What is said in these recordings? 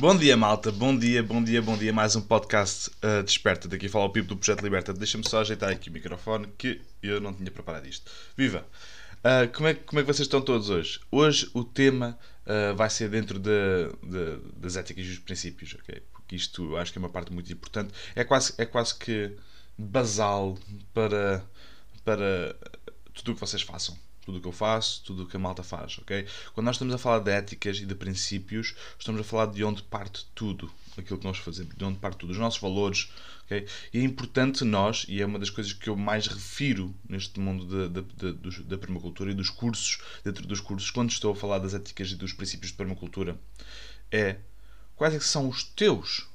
Bom dia, malta. Bom dia, bom dia, bom dia. Mais um podcast uh, Desperta. Daqui fala o Pipo do Projeto Liberta. Deixa-me só ajeitar aqui o microfone que eu não tinha preparado isto. Viva! Uh, como, é, como é que vocês estão todos hoje? Hoje o tema uh, vai ser dentro de, de, das éticas e dos princípios, ok? Porque isto acho que é uma parte muito importante. É quase, é quase que basal para, para tudo o que vocês façam tudo o que eu faço, tudo o que a malta faz, ok? Quando nós estamos a falar de éticas e de princípios, estamos a falar de onde parte tudo, aquilo que nós fazemos, de onde parte tudo, os nossos valores, ok? E é importante nós, e é uma das coisas que eu mais refiro neste mundo da, da, da, da permacultura e dos cursos, dentro dos cursos, quando estou a falar das éticas e dos princípios de permacultura, é quais é são os teus,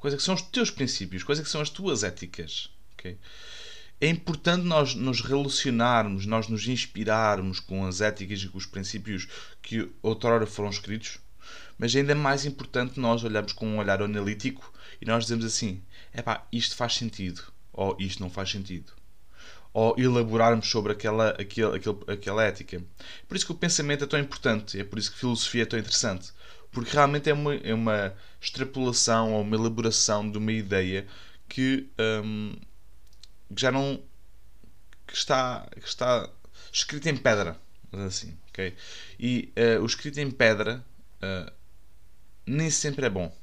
quais é que são os teus princípios, quais é que são as tuas éticas, ok? é importante nós nos relacionarmos, nós nos inspirarmos com as éticas e com os princípios que outrora foram escritos, mas ainda mais importante nós olharmos com um olhar analítico e nós dizemos assim: é pá, isto faz sentido, ou isto não faz sentido. Ou elaborarmos sobre aquela, aquela, aquela, aquela ética. Por isso que o pensamento é tão importante, é por isso que filosofia é tão interessante. Porque realmente é uma, é uma extrapolação ou uma elaboração de uma ideia que hum, que já não que está, que está escrito em pedra assim, ok? E uh, o escrito em pedra uh, nem sempre é bom.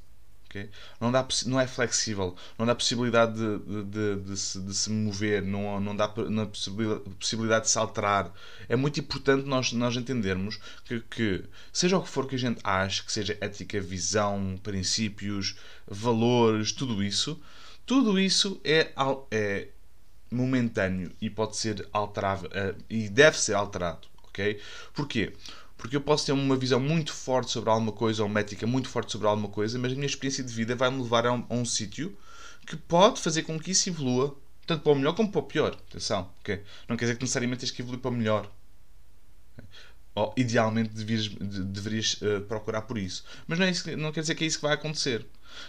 Okay? Não, dá, não é flexível, não dá possibilidade de, de, de, de se, de, se, mover, não, não dá não possibilidade, de se alterar. É muito importante nós, nós entendermos que, que, seja o que for que a gente ache, que seja ética, visão, princípios, valores, tudo isso, tudo isso é, é momentâneo e pode ser alterável uh, e deve ser alterado, ok? Porquê? Porque eu posso ter uma visão muito forte sobre alguma coisa ou uma ética muito forte sobre alguma coisa, mas a minha experiência de vida vai me levar a um, um sítio que pode fazer com que isso evolua, tanto para o melhor como para o pior. Atenção, ok? Não quer dizer que necessariamente tens que evoluir para o melhor. Ou, idealmente devias, deverias uh, procurar por isso. Mas não, é isso, não quer dizer que é isso que vai acontecer.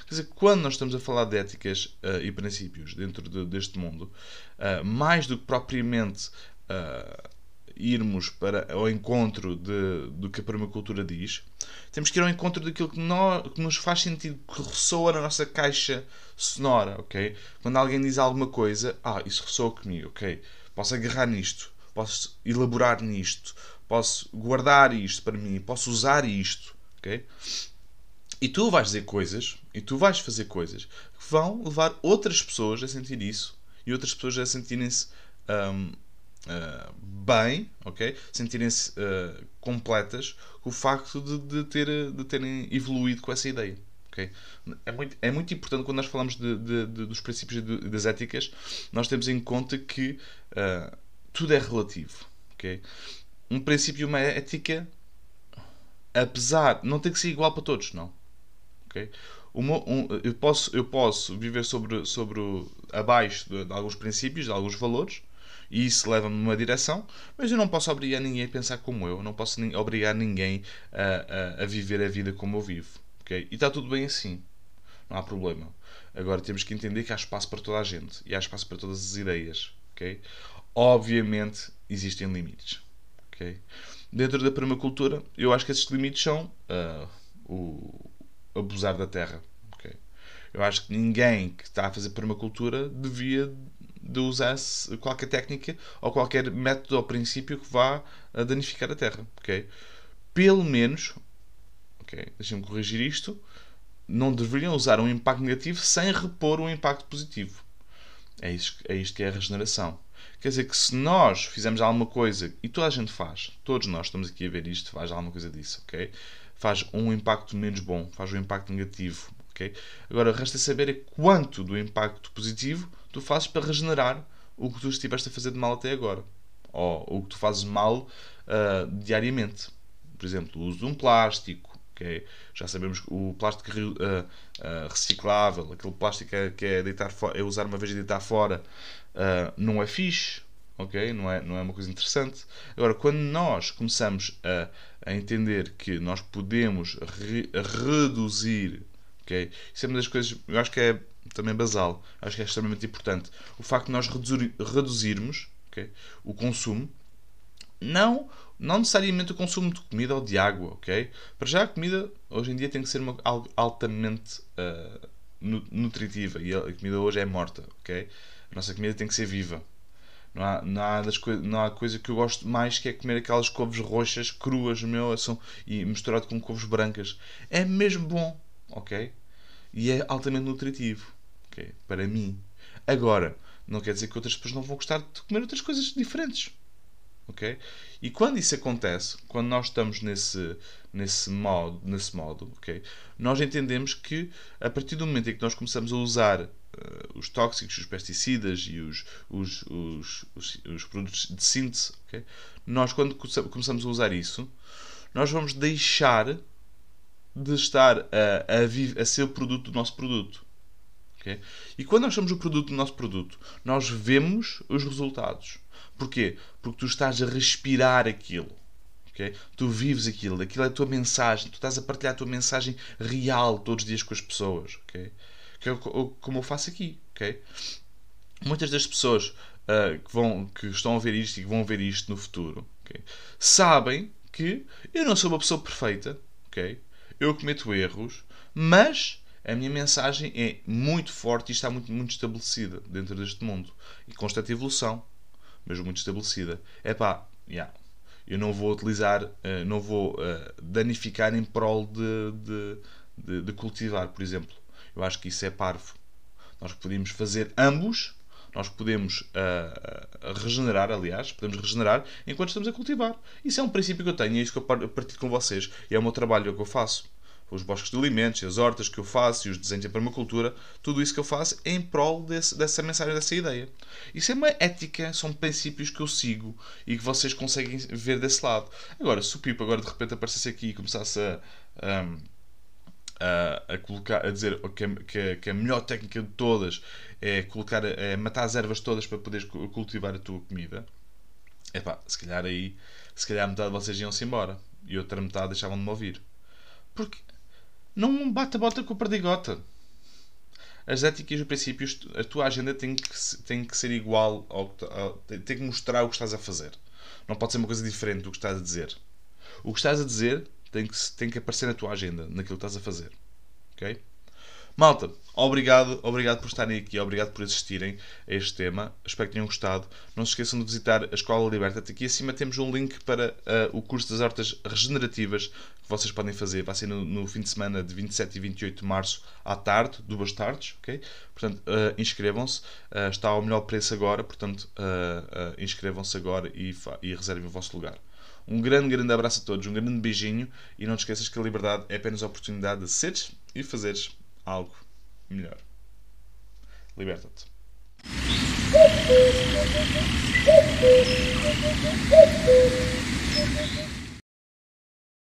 Quer dizer, quando nós estamos a falar de éticas uh, e princípios dentro de, deste mundo, uh, mais do que propriamente irmos para ao encontro de, do que a permacultura diz, temos que ir ao encontro daquilo que, nós, que nos faz sentido, que ressoa na nossa caixa sonora, ok? Quando alguém diz alguma coisa, ah, isso ressoa comigo, ok? Posso agarrar nisto, posso elaborar nisto, posso guardar isto para mim, posso usar isto, ok? E tu vais dizer coisas, e tu vais fazer coisas que vão levar outras pessoas a sentir isso e outras pessoas a sentirem-se um, ah, bem, ok? Sentirem-se uh, completas com o facto de, de, ter, de terem evoluído com essa ideia. Okay? É, muito, é muito importante quando nós falamos de, de, de dos princípios e das éticas, nós temos em conta que uh, tudo é relativo. Okay? Um princípio e uma ética, apesar, não tem que ser igual para todos, não. Okay? Uma, um, eu, posso, eu posso viver sobre, sobre abaixo de, de alguns princípios, de alguns valores, e isso leva-me numa direção, mas eu não posso obrigar ninguém a pensar como eu, não posso obrigar ninguém a, a, a, viver a vida como eu vivo. Okay? E está tudo bem assim, não há problema. Agora temos que entender que há espaço para toda a gente e há espaço para todas as ideias. Okay? Obviamente existem limites. Okay? Dentro da permacultura, eu acho que esses limites são uh, o, abusar da terra. Eu acho que ninguém que está a fazer permacultura devia de usar qualquer técnica ou qualquer método ou princípio que vá a danificar a terra. Okay? Pelo menos, okay, deixem-me corrigir isto, não deveriam usar um impacto negativo sem repor um impacto positivo. É isto, é isto que é a regeneração. Quer dizer que se nós fizermos alguma coisa, e toda a gente faz, todos nós estamos aqui a ver isto, faz alguma coisa disso, ok? faz um impacto menos bom, faz um impacto negativo. Agora, resta saber é quanto do impacto positivo tu fazes para regenerar o que tu estiveste a fazer de mal até agora. Ou o que tu fazes mal uh, diariamente. Por exemplo, o uso de um plástico. Okay? Já sabemos que o plástico uh, uh, reciclável, aquele plástico que é, é, deitar é usar uma vez e deitar fora, não é fixe ok? Não é, não é uma coisa interessante. Agora, quando nós começamos a, a entender que nós podemos re, reduzir, ok? Isso é uma das coisas, eu acho que é também basal. Acho que é extremamente importante. O facto de nós reduzir, reduzirmos okay, o consumo, não, não necessariamente o consumo de comida ou de água, ok? Para já a comida hoje em dia tem que ser uma, altamente uh, nutritiva e a comida hoje é morta, ok? A nossa comida tem que ser viva. Não há, não, há das não há coisa que eu gosto mais que é comer aquelas couves roxas, cruas, meu, são, e misturado com couves brancas. É mesmo bom, ok? E é altamente nutritivo, ok? Para mim. Agora, não quer dizer que outras pessoas não vão gostar de comer outras coisas diferentes, ok? E quando isso acontece, quando nós estamos nesse, nesse modo, nesse modo ok? Nós entendemos que a partir do momento em que nós começamos a usar uh, os tóxicos, os pesticidas e os, os, os, os, os produtos de síntese, okay? nós quando começamos a usar isso, nós vamos deixar de estar a, a, a ser o produto do nosso produto. Okay? E quando nós somos o produto do nosso produto, nós vemos os resultados. Porquê? Porque tu estás a respirar aquilo. Okay? Tu vives aquilo, aquilo é a tua mensagem, tu estás a partilhar a tua mensagem real todos os dias com as pessoas. Okay? que é como eu faço aqui, ok? Muitas das pessoas uh, que, vão, que estão a ver isto e que vão ver isto no futuro, okay? sabem que eu não sou uma pessoa perfeita, ok? Eu cometo erros, mas a minha mensagem é muito forte e está muito, muito estabelecida dentro deste mundo. E constante evolução, mas muito estabelecida. É pá, yeah, eu não vou utilizar, uh, não vou uh, danificar em prol de, de, de, de cultivar, por exemplo. Eu acho que isso é parvo. Nós podemos fazer ambos, nós podemos uh, regenerar, aliás, podemos regenerar enquanto estamos a cultivar. Isso é um princípio que eu tenho, é isso que eu partilho com vocês. E é o meu trabalho, que eu faço. Os bosques de alimentos, as hortas que eu faço e os desenhos de permacultura, tudo isso que eu faço é em prol desse, dessa mensagem, dessa ideia. Isso é uma ética, são princípios que eu sigo e que vocês conseguem ver desse lado. Agora, se o Pipo agora de repente aparecesse aqui e começasse a. Um, a, colocar, a dizer que a, que, que a melhor técnica de todas é colocar, é matar as ervas todas para poderes cultivar a tua comida, é pá, se calhar aí, se calhar metade de vocês iam-se embora e outra metade deixavam de me ouvir. Porque não bate a bota com a perdigota. As éticas e os princípios, a tua agenda tem que, tem que ser igual ao tem que mostrar o que estás a fazer. Não pode ser uma coisa diferente do que estás a dizer. O que estás a dizer tem que, tem que aparecer na tua agenda, naquilo que estás a fazer. Ok? Malta, obrigado, obrigado por estarem aqui, obrigado por assistirem a este tema. Espero que tenham gostado. Não se esqueçam de visitar a Escola Liberta. Aqui acima temos um link para uh, o curso das hortas regenerativas que vocês podem fazer. Vai ser no, no, fim de semana de 27 e 28 de março à tarde, duas tardes, ok? Portanto, uh, inscrevam-se. Uh, está ao melhor preço agora, portanto, inscrevam-se agora e, e reservem o vosso lugar. Um grande, grande abraço a todos, um grande beijinho e não te esqueças que a liberdade é apenas a oportunidade de seres e fazeres algo melhor. Liberta-te.